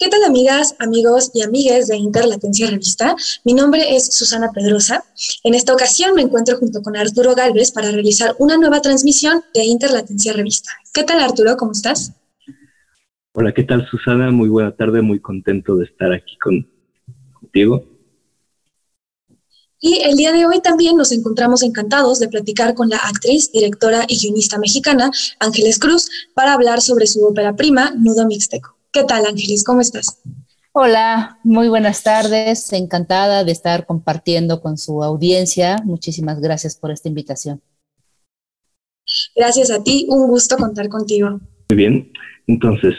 ¿Qué tal amigas, amigos y amigues de Interlatencia Revista? Mi nombre es Susana Pedrosa. En esta ocasión me encuentro junto con Arturo Galvez para realizar una nueva transmisión de Interlatencia Revista. ¿Qué tal Arturo? ¿Cómo estás? Hola, ¿qué tal Susana? Muy buena tarde, muy contento de estar aquí contigo. Y el día de hoy también nos encontramos encantados de platicar con la actriz, directora y guionista mexicana Ángeles Cruz para hablar sobre su ópera prima, Nudo Mixteco. ¿Qué tal, Ángeles? ¿Cómo estás? Hola, muy buenas tardes. Encantada de estar compartiendo con su audiencia. Muchísimas gracias por esta invitación. Gracias a ti, un gusto contar contigo. Muy bien, entonces,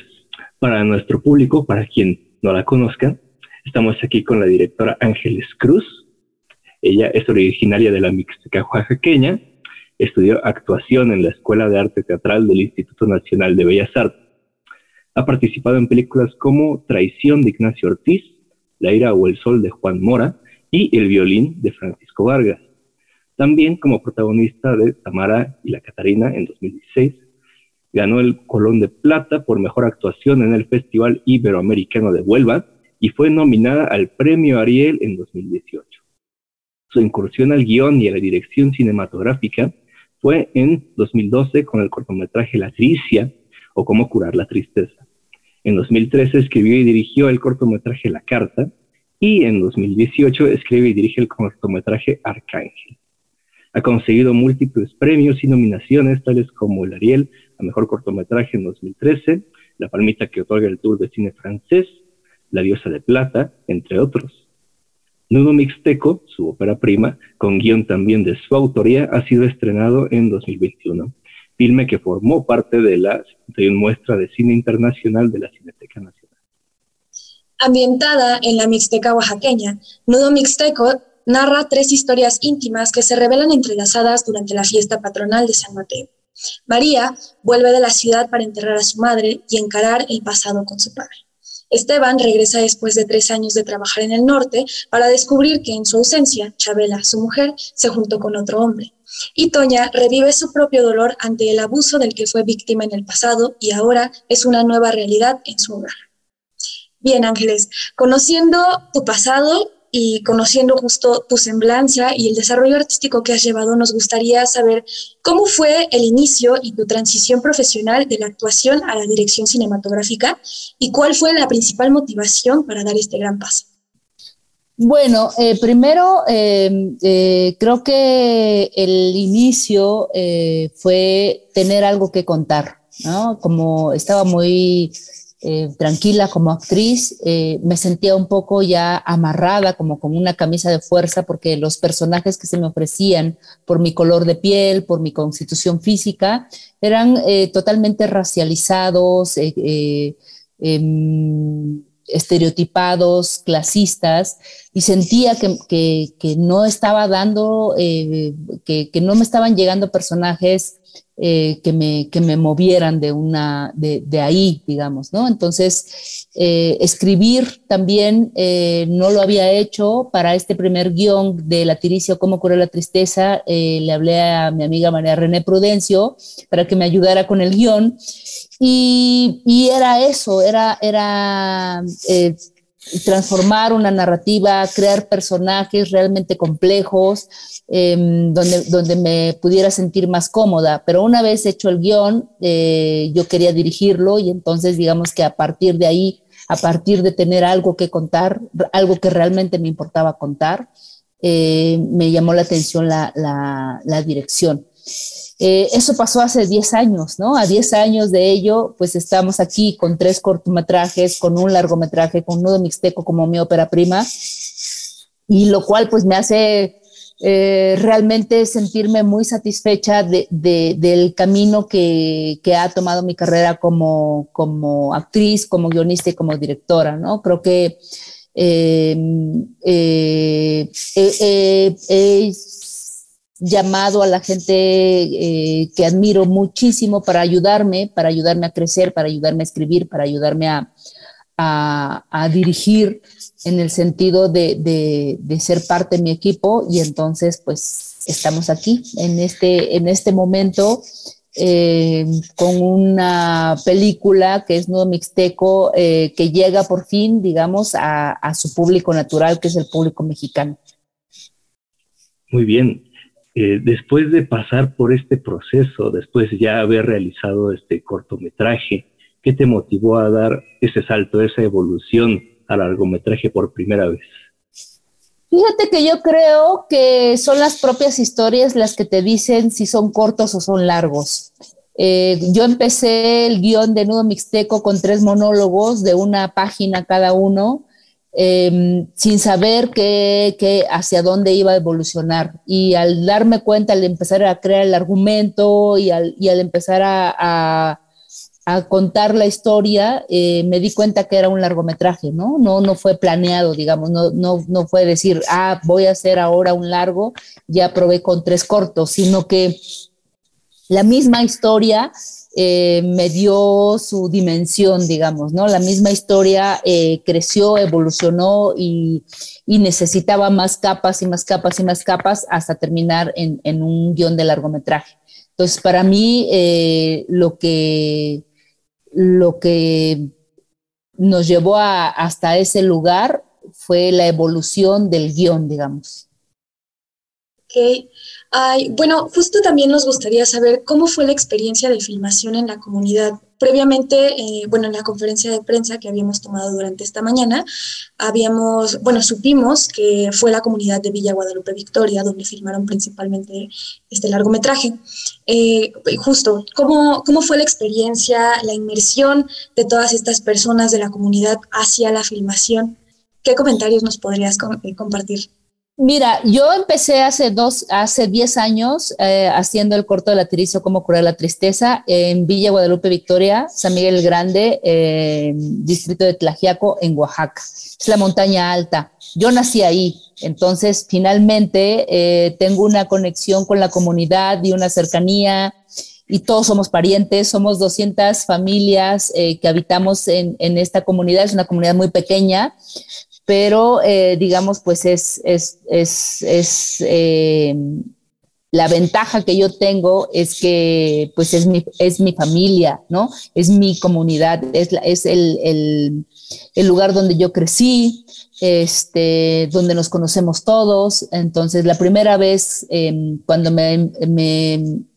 para nuestro público, para quien no la conozca, estamos aquí con la directora Ángeles Cruz. Ella es originaria de la Mixteca oaxaqueña, estudió actuación en la Escuela de Arte Teatral del Instituto Nacional de Bellas Artes ha participado en películas como Traición de Ignacio Ortiz, La ira o el sol de Juan Mora y El violín de Francisco Vargas. También como protagonista de Tamara y la Catarina en 2016. Ganó el Colón de Plata por mejor actuación en el Festival Iberoamericano de Huelva y fue nominada al Premio Ariel en 2018. Su incursión al guion y a la dirección cinematográfica fue en 2012 con el cortometraje La Tricia o Cómo curar la tristeza. En 2013 escribió y dirigió el cortometraje La Carta y en 2018 escribe y dirige el cortometraje Arcángel. Ha conseguido múltiples premios y nominaciones, tales como el Ariel a Mejor Cortometraje en 2013, la palmita que otorga el Tour de Cine Francés, La Diosa de Plata, entre otros. Nudo Mixteco, su ópera prima, con guion también de su autoría, ha sido estrenado en 2021 filme que formó parte de la muestra de cine internacional de la Cineteca Nacional. Ambientada en la Mixteca oaxaqueña, Nudo Mixteco narra tres historias íntimas que se revelan entrelazadas durante la fiesta patronal de San Mateo. María vuelve de la ciudad para enterrar a su madre y encarar el pasado con su padre. Esteban regresa después de tres años de trabajar en el norte para descubrir que en su ausencia, Chabela, su mujer, se juntó con otro hombre. Y Toña revive su propio dolor ante el abuso del que fue víctima en el pasado y ahora es una nueva realidad en su hogar. Bien, Ángeles, conociendo tu pasado y conociendo justo tu semblanza y el desarrollo artístico que has llevado, nos gustaría saber cómo fue el inicio y tu transición profesional de la actuación a la dirección cinematográfica y cuál fue la principal motivación para dar este gran paso. Bueno, eh, primero em, eh, creo que el inicio eh, fue tener algo que contar, ¿no? Como estaba muy tranquila como actriz, me sentía un poco ya amarrada, como con una camisa de fuerza, porque los personajes que se me ofrecían por mi color de piel, por mi constitución física, eran totalmente racializados. Em, estereotipados, clasistas, y sentía que, no estaba dando, eh, que, no me estaban llegando personajes eh, que, me, que me movieran de, una, de, ahí, digamos, ¿no? Entonces, eh, escribir también no lo había hecho para este primer guion de La Tiricia, Cómo curar la tristeza, le hablé a mi amiga María René Prudencio para que me ayudara con el guion y, era eso, era, era eh, transformar una narrativa, crear personajes realmente complejos, em, donde, donde me pudiera sentir más cómoda. Pero una vez hecho el guion, eh, yo quería dirigirlo y entonces digamos que a partir de ahí, a partir de tener algo que contar, algo que realmente me importaba contar, eh, me llamó la atención la, la, la dirección. Eh, eso pasó hace 10 años, ¿no? A 10 años de ello, pues estamos aquí con tres cortometrajes, con un largometraje, con Nudo Mixteco como mi ópera prima, y lo cual pues me hace eh, realmente sentirme muy satisfecha del camino que, ha tomado mi carrera como, como actriz, como guionista y como directora, ¿no? Creo que eh, llamado a la gente eh, que admiro muchísimo para ayudarme, para ayudarme a crecer, para ayudarme a escribir, para ayudarme a, dirigir en el sentido de, ser parte de mi equipo y entonces pues estamos aquí en este, en este momento eh, con una película que es Nudo Mixteco, eh, que llega por fin, digamos, a, su público natural, que es el público mexicano. Muy bien. Eh, después de pasar por este proceso, después de ya haber realizado este cortometraje, ¿qué te motivó a dar ese salto, esa evolución al largometraje por primera vez? Fíjate que yo creo que son las propias historias las que te dicen si son cortos o son largos. Eh, yo empecé el guion de Nudo Mixteco con tres monólogos de una página cada uno, em, sin saber que, hacia dónde iba a evolucionar. Y al darme cuenta, al empezar a crear el argumento y al, empezar a a contar la historia, eh, me di cuenta que era un largometraje, ¿no? No, no fue planeado, digamos, no, no, no fue decir, ah, voy a hacer ahora un largo, ya probé con tres cortos, sino que la misma historia eh, me dio su dimensión, digamos, ¿no? La misma historia eh, creció, evolucionó y, necesitaba más capas y más capas y más capas hasta terminar en, un guion de largometraje. Entonces, para mí, lo que lo que nos llevó hasta ese lugar fue la evolución del guion, digamos. Ok. Bueno, justo también nos gustaría saber cómo fue la experiencia de filmación en la comunidad previamente, eh, bueno, en la conferencia de prensa que habíamos tomado durante esta mañana, habíamos, bueno, supimos que fue la comunidad de Villa Guadalupe Victoria donde filmaron principalmente este largometraje. Eh, justo, ¿cómo, ¿cómo fue la experiencia, la inmersión de todas estas personas de la comunidad hacia la filmación? ¿Qué comentarios nos podrías eh, compartir? Mira, yo empecé hace dos, hace diez años eh, haciendo el corto de la Tirizo, Cómo curar la tristeza, en Villa Guadalupe Victoria, San Miguel el Grande, eh, distrito de Tlajiaco, en Oaxaca. Es la montaña alta. Yo nací ahí, entonces finalmente eh, tengo una conexión con la comunidad y una cercanía y todos somos parientes, somos 200 familias que habitamos en, esta comunidad, es una comunidad muy pequeña, pero eh, digamos, pues es, es, es, es eh, la ventaja que yo tengo es que pues es mi, es mi familia, ¿no? Es mi comunidad, es, es el, el, lugar donde yo crecí, este, donde nos conocemos todos. Entonces, la primera vez em, cuando me,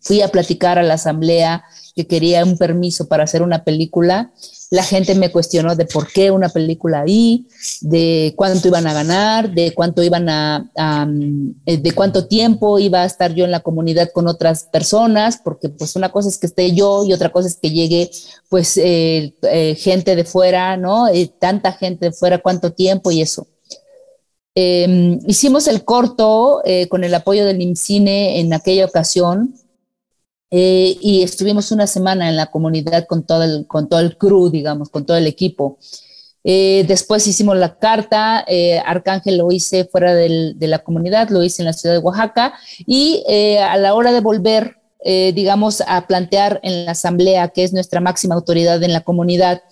fui a platicar a la asamblea que quería un permiso para hacer una película, la gente me cuestionó de por qué una película ahí, de cuánto iban a ganar, de cuánto iban a, eh, de cuánto tiempo iba a estar yo en la comunidad con otras personas, porque pues una cosa es que esté yo y otra cosa es que llegue pues eh, eh, gente de fuera, ¿no? tanta gente de fuera, cuánto tiempo y eso. Em, hicimos el corto con el apoyo del IMCINE en aquella ocasión eh, y estuvimos una semana en la comunidad con todo el, con todo el crew, digamos, con todo el equipo. Eh, después hicimos la carta, eh, Arcángel lo hice fuera del, de la comunidad, lo hice en la ciudad de Oaxaca y a la hora de volver, digamos, a plantear en la asamblea, que es nuestra máxima autoridad en la comunidad,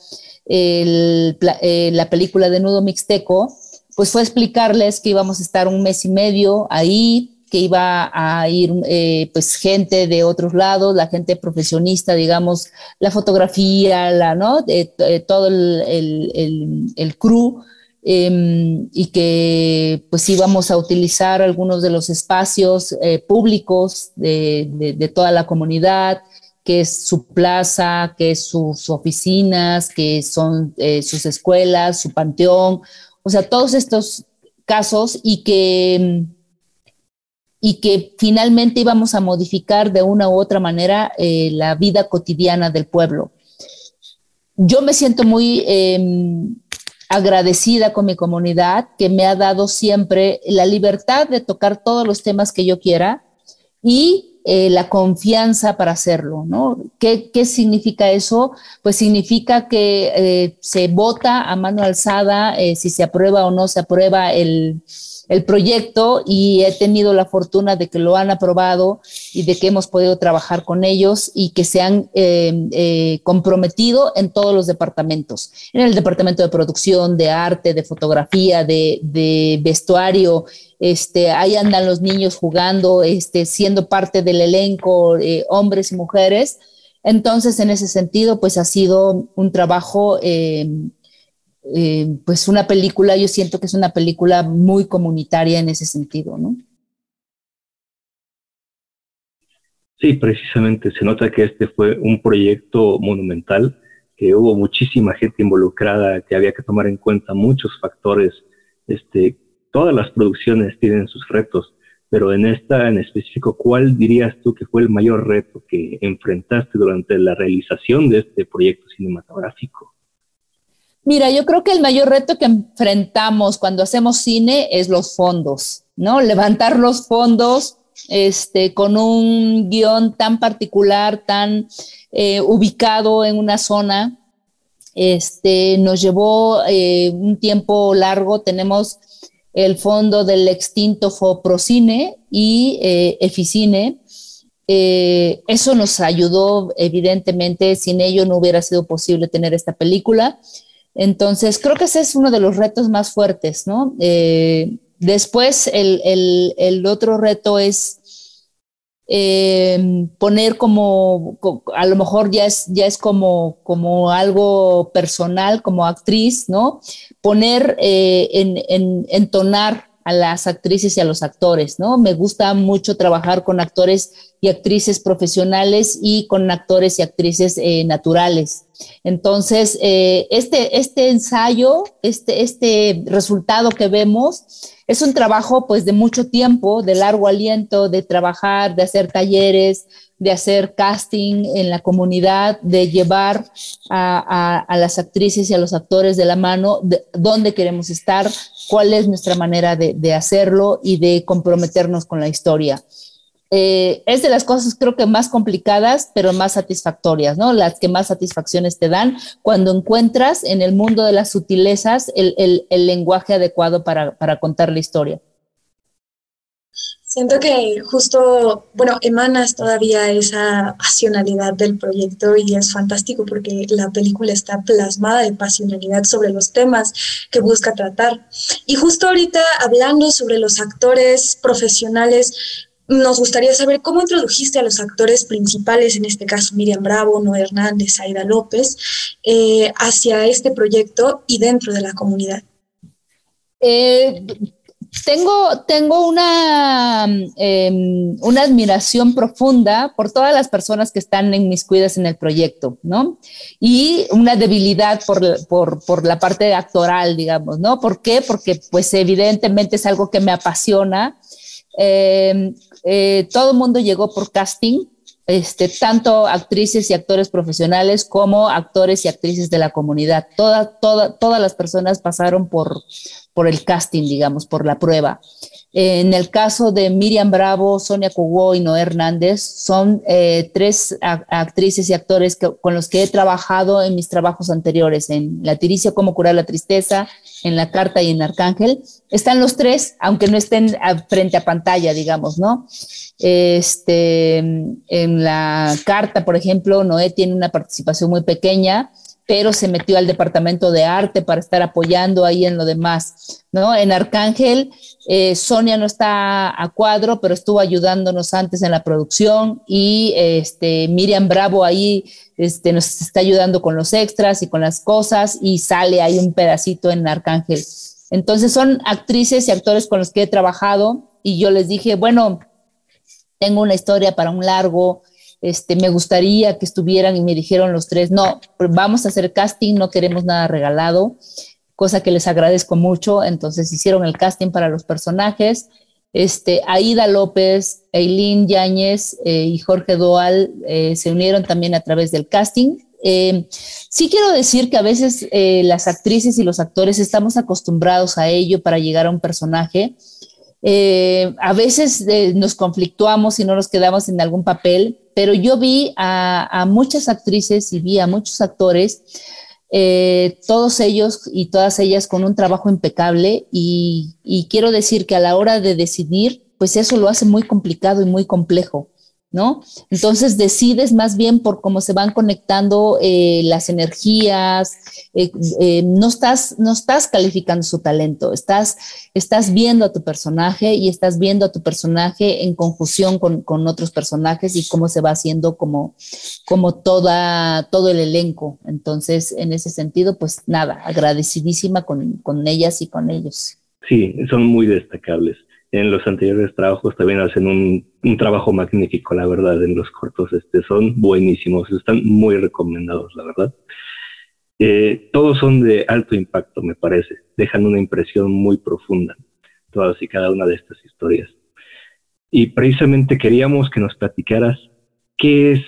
la película de Nudo Mixteco, pues fue explicarles que íbamos a estar un mes y medio ahí, que iba a ir eh, pues gente de otros lados, la gente profesionista, digamos, la fotografía, la, ¿no? todo el, el, el, crew. Em, y que pues íbamos a utilizar algunos de los espacios eh, públicos de, de, toda la comunidad, que es su plaza, que es sus oficinas, que son eh, sus escuelas, su panteón, o sea, todos estos casos y que y que finalmente íbamos a modificar de una u otra manera eh, la vida cotidiana del pueblo. Yo me siento muy em, agradecida con mi comunidad que me ha dado siempre la libertad de tocar todos los temas que yo quiera y eh, la confianza para hacerlo, ¿no? ¿Qué, significa eso? Pues significa que eh, se vota a mano alzada si se aprueba o no se aprueba el, el proyecto y he tenido la fortuna de que lo han aprobado y de que hemos podido trabajar con ellos y que se han eh, eh, comprometido en todos los departamentos, en el departamento de producción, de arte, de fotografía, de, vestuario. Este, ahí andan los niños jugando, este, siendo parte del elenco, eh, hombres y mujeres. Entonces, en ese sentido, pues ha sido un trabajo eh, pues una película, yo siento que es una película muy comunitaria en ese sentido, ¿no? Sí, precisamente se nota que este fue un proyecto monumental, que hubo muchísima gente involucrada, que había que tomar en cuenta muchos factores. Este, todas las producciones tienen sus retos, pero en esta en específico, ¿cuál dirías tú que fue el mayor reto que enfrentaste durante la realización de este proyecto cinematográfico? Mira, yo creo que el mayor reto que enfrentamos cuando hacemos cine es los fondos, ¿no? Levantar los fondos este, con un guion tan particular, tan eh, ubicado en una zona. Este, nos llevó eh, un tiempo largo. Tenemos el fondo del extinto Foprocine y eh, Eficine. eso nos ayudó, evidentemente, sin ello no hubiera sido posible tener esta película. Entonces, creo que ese es uno de los retos más fuertes, ¿no? Eh, después, el, otro reto es eh, poner como, a lo mejor ya es, ya es como, como algo personal, como actriz, ¿no? Poner, eh, en, entonar a las actrices y a los actores, ¿no? Me gusta mucho trabajar con actores y actrices profesionales y con actores y actrices naturales. Entonces, eh, este, este ensayo, este, este resultado que vemos, es un trabajo pues de mucho tiempo, de largo aliento, de trabajar, de hacer talleres, de hacer casting en la comunidad, de llevar a, las actrices y a los actores de la mano de dónde queremos estar, cuál es nuestra manera de hacerlo y de comprometernos con la historia. Eh, es de las cosas creo que más complicadas, pero más satisfactorias, ¿no? Las que más satisfacciones te dan cuando encuentras en el mundo de las sutilezas el, lenguaje adecuado para, contar la historia. Siento que justo, bueno, emanas todavía esa pasionalidad del proyecto y es fantástico porque la película está plasmada de pasionalidad sobre los temas que busca tratar. Y justo ahorita hablando sobre los actores profesionales, nos gustaría saber cómo introdujiste a los actores principales, en este caso Miriam Bravo, Noé Hernández, Aida López, eh, hacia este proyecto y dentro de la comunidad. Eh, tengo, tengo una, em, una admiración profunda por todas las personas que están en mis cuidas en el proyecto, ¿no? Y una debilidad por, por, por, la parte actoral, digamos, ¿no? ¿Por qué? Porque pues evidentemente es algo que me apasiona eh, eh, todo el mundo llegó por casting, este, tanto actrices y actores profesionales como actores y actrices de la comunidad. todas las personas pasaron por, por el casting, digamos, por la prueba. En el caso de Miriam Bravo, Sonia Cugó y Noé Hernández, son eh, tres actrices y actores con los que he trabajado en mis trabajos anteriores, en La Tiricia, Cómo curar la tristeza, en La Carta y en Arcángel. Están los tres, aunque no estén frente a pantalla, digamos, ¿no? Este, en La Carta, por ejemplo, Noé tiene una participación muy pequeña, pero se metió al departamento de arte para estar apoyando ahí en lo demás, ¿no? En Arcángel, eh, Sonia no está a cuadro, pero estuvo ayudándonos antes en la producción y este, Miriam Bravo ahí este, nos está ayudando con los extras y con las cosas y sale ahí un pedacito en Arcángel. Entonces son actrices y actores con los que he trabajado y yo les dije, bueno, tengo una historia para un largo, este, me gustaría que estuvieran y me dijeron los tres, no, vamos a hacer casting, no queremos nada regalado, cosa que les agradezco mucho. Entonces hicieron el casting para los personajes. Este, Aida López, Eileen Yáñez eh, y Jorge Doal eh, se unieron también a través del casting. Eh, sí quiero decir que a veces las actrices y los actores estamos acostumbrados a ello para llegar a un personaje. A veces nos conflictuamos y no nos quedamos en algún papel, pero yo vi a, muchas actrices y vi a muchos actores eh, todos ellos y todas ellas con un trabajo impecable y, quiero decir que a la hora de decidir, pues eso lo hace muy complicado y muy complejo. ¿No? Entonces decides más bien por cómo se van conectando eh, las energías, eh, eh, no, estás, no estás calificando su talento, estás, estás viendo a tu personaje y estás viendo a tu personaje en conjunción con, con otros personajes y cómo se va haciendo como, como toda, todo el elenco. Entonces, en ese sentido, pues nada, agradecidísima con, con ellas y con ellos. Sí, son muy destacables en los anteriores trabajos también hacen un, un, trabajo magnífico, la verdad, en los cortos este, son buenísimos, están muy recomendados, la verdad. Eh, todos son de alto impacto, me parece, dejan una impresión muy profunda, todas y cada una de estas historias. Y precisamente queríamos que nos platicaras qué es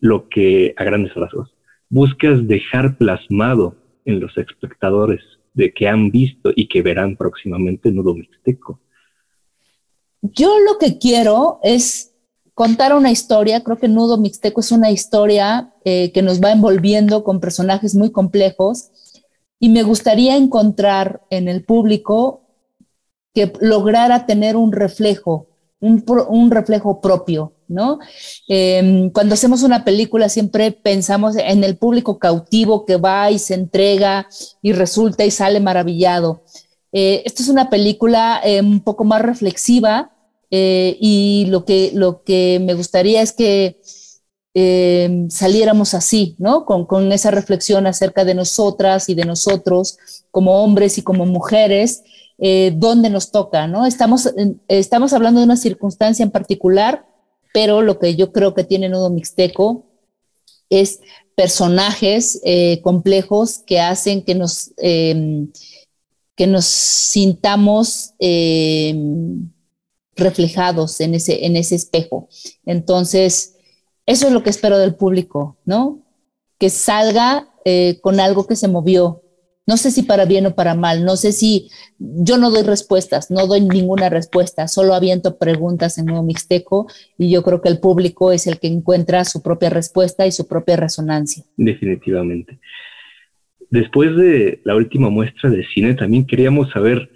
lo que, a grandes rasgos, buscas dejar plasmado en los espectadores de que han visto y que verán próximamente Nudo Mixteco. Yo lo que quiero es contar una historia, creo que Nudo Mixteco es una historia eh, que nos va envolviendo con personajes muy complejos y me gustaría encontrar en el público que lograra tener un reflejo, un, reflejo propio, ¿no? Em, cuando hacemos una película siempre pensamos en el público cautivo que va y se entrega y resulta y sale maravillado. Eh, esta es una película eh, un poco más reflexiva eh, y lo que, lo que me gustaría es que saliéramos así, ¿no? Con, con, esa reflexión acerca de nosotras y de nosotros como hombres y como mujeres, dónde nos toca, ¿no? Estamos, estamos hablando de una circunstancia en particular, pero lo que yo creo que tiene Nudo Mixteco es personajes complejos que hacen que nos que nos sintamos eh, reflejados en ese, en ese espejo. Entonces, eso es lo que espero del público, ¿no? Que salga eh, con algo que se movió. No sé si para bien o para mal, no sé si yo no doy respuestas, no doy ninguna respuesta, solo aviento preguntas en Nuevo Mixteco y yo creo que el público es el que encuentra su propia respuesta y su propia resonancia. Definitivamente. Después de la última muestra de cine, también queríamos saber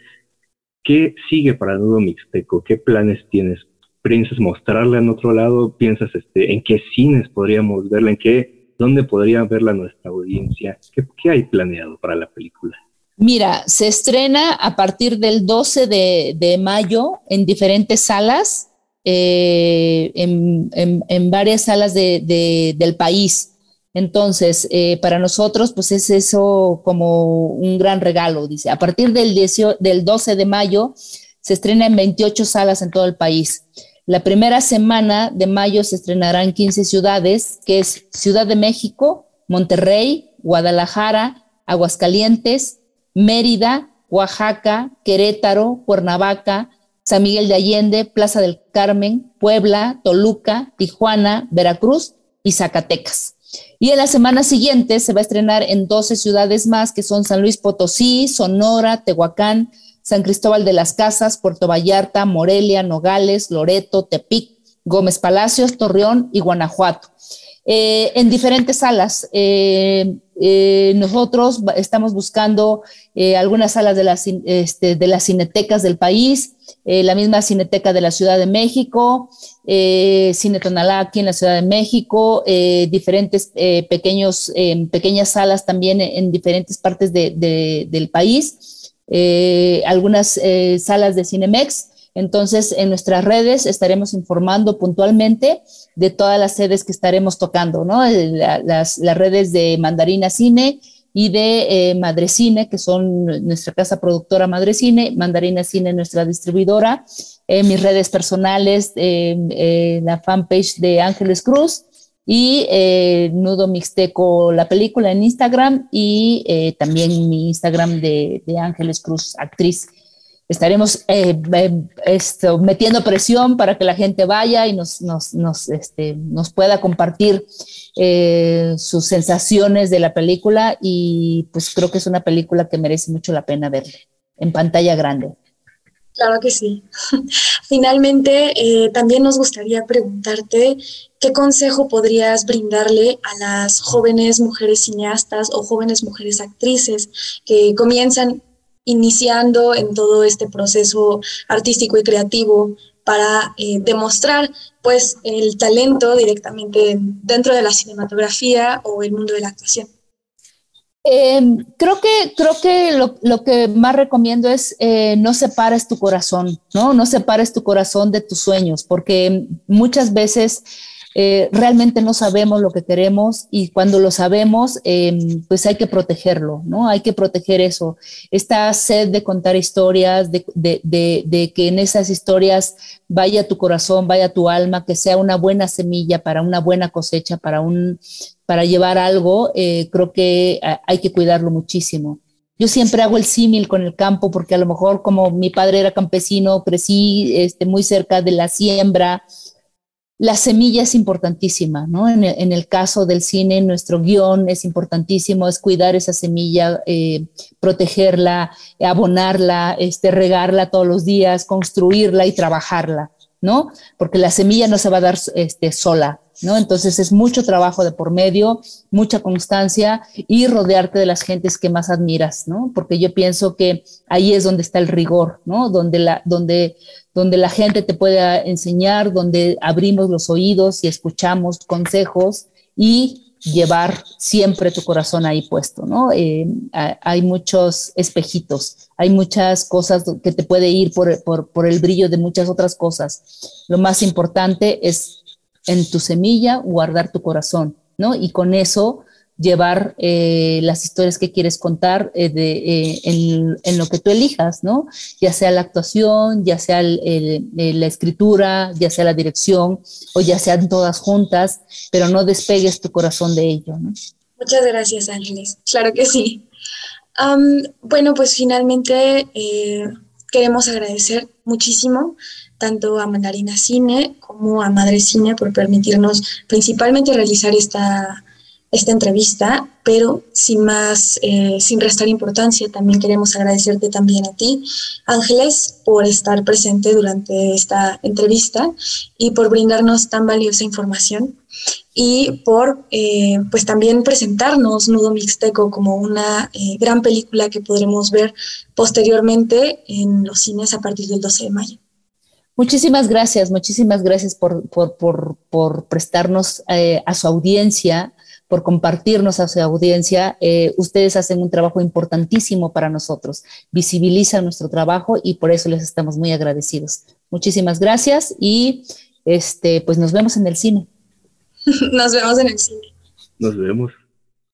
qué sigue para Nudo Mixteco, qué planes tienes. ¿Piensas mostrarla en otro lado? ¿Piensas este, en qué cines podríamos verla? ¿En qué, dónde podría verla nuestra audiencia? ¿Qué, hay planeado para la película? Mira, se estrena a partir del 12 de, mayo en diferentes salas, eh, en, varias salas del país. Entonces, eh, para nosotros, pues es eso como un gran regalo, dice. A partir del, del 12 de mayo se estrena en 28 salas en todo el país. La primera semana de mayo se estrenará en 15 ciudades, que es Ciudad de México, Monterrey, Guadalajara, Aguascalientes, Mérida, Oaxaca, Querétaro, Cuernavaca, San Miguel de Allende, Plaza del Carmen, Puebla, Toluca, Tijuana, Veracruz y Zacatecas. Y en la semana siguiente se va a estrenar en 12 ciudades más, que son San Luis Potosí, Sonora, Tehuacán, San Cristóbal de las Casas, Puerto Vallarta, Morelia, Nogales, Loreto, Tepic, Gómez Palacios, Torreón y Guanajuato. Eh, en diferentes salas. Eh, eh, nosotros estamos buscando algunas salas de las, este, de las cinetecas del país, la misma cineteca de la Ciudad de México, Cine Tonalá aquí en la Ciudad de México, diferentes pequeños, pequeñas salas también en diferentes partes del país, algunas salas de Cinemex entonces, en nuestras redes estaremos informando puntualmente de todas las sedes que estaremos tocando, ¿no? Eh, las, redes de Mandarina Cine y de eh, Madre Cine, que son nuestra casa productora Madre Cine, Mandarina Cine, nuestra distribuidora, eh, mis redes personales, la fanpage de Ángeles Cruz y Nudo Mixteco, la película en Instagram y también mi Instagram de Ángeles Cruz, actriz estaremos eh, eh, metiendo presión para que la gente vaya y nos, nos, nos, este, nos pueda compartir eh, sus sensaciones de la película y pues creo que es una película que merece mucho la pena verla en pantalla grande. Claro que sí. Finalmente, también nos gustaría preguntarte qué consejo podrías brindarle a las jóvenes mujeres cineastas o jóvenes mujeres actrices que comienzan iniciando en todo este proceso artístico y creativo para eh, demostrar pues el talento directamente dentro de la cinematografía o el mundo de la actuación. Em, creo que, creo que lo, que más recomiendo es eh, no separes tu corazón, ¿no? No separes tu corazón de tus sueños, porque muchas veces eh, realmente no sabemos lo que queremos y cuando lo sabemos, em, pues hay que protegerlo, ¿no? Hay que proteger eso. Esta sed de contar historias, de, de, que en esas historias vaya tu corazón, vaya tu alma, que sea una buena semilla para una buena cosecha, para, un, para llevar algo, eh, creo que hay que cuidarlo muchísimo. Yo siempre hago el símil con el campo porque a lo mejor como mi padre era campesino, crecí este, muy cerca de la siembra, la semilla es importantísima, ¿no? En el, caso del cine, nuestro guion es importantísimo, es cuidar esa semilla, eh, protegerla, abonarla, este, regarla todos los días, construirla y trabajarla, ¿no? Porque la semilla no se va a dar este, sola, ¿no? Entonces es mucho trabajo de por medio, mucha constancia y rodearte de las gentes que más admiras, ¿no? Porque yo pienso que ahí es donde está el rigor, ¿no? Donde la, donde, donde la gente te puede enseñar, donde abrimos los oídos y escuchamos consejos y llevar siempre tu corazón ahí puesto, ¿no? Eh, hay muchos espejitos, hay muchas cosas que te puede ir por, por, por el brillo de muchas otras cosas. Lo más importante es en tu semilla guardar tu corazón, ¿no? Y con eso llevar eh, las historias que quieres contar eh, de, eh, en, lo que tú elijas, ¿no? Ya sea la actuación, ya sea la escritura, ya sea la dirección, o ya sean todas juntas, pero no despegues tu corazón de ello, ¿no? Muchas gracias, Ángeles. Claro que sí. bueno, pues finalmente queremos agradecer muchísimo tanto a Mandarina Cine como a Madre Cine por permitirnos principalmente realizar esta, esta entrevista, pero sin más, eh, sin restar importancia, también queremos agradecerte también a ti, Ángeles, por estar presente durante esta entrevista y por brindarnos tan valiosa información y por eh, pues también presentarnos Nudo Mixteco como una eh, gran película que podremos ver posteriormente en los cines a partir del 12 de mayo. Muchísimas gracias, muchísimas gracias por, prestarnos eh, a su audiencia, por compartirnos a su audiencia. Eh, ustedes hacen un trabajo importantísimo para nosotros, visibilizan nuestro trabajo y por eso les estamos muy agradecidos. Muchísimas gracias y este, pues nos vemos en el cine. nos vemos en el cine. Nos vemos.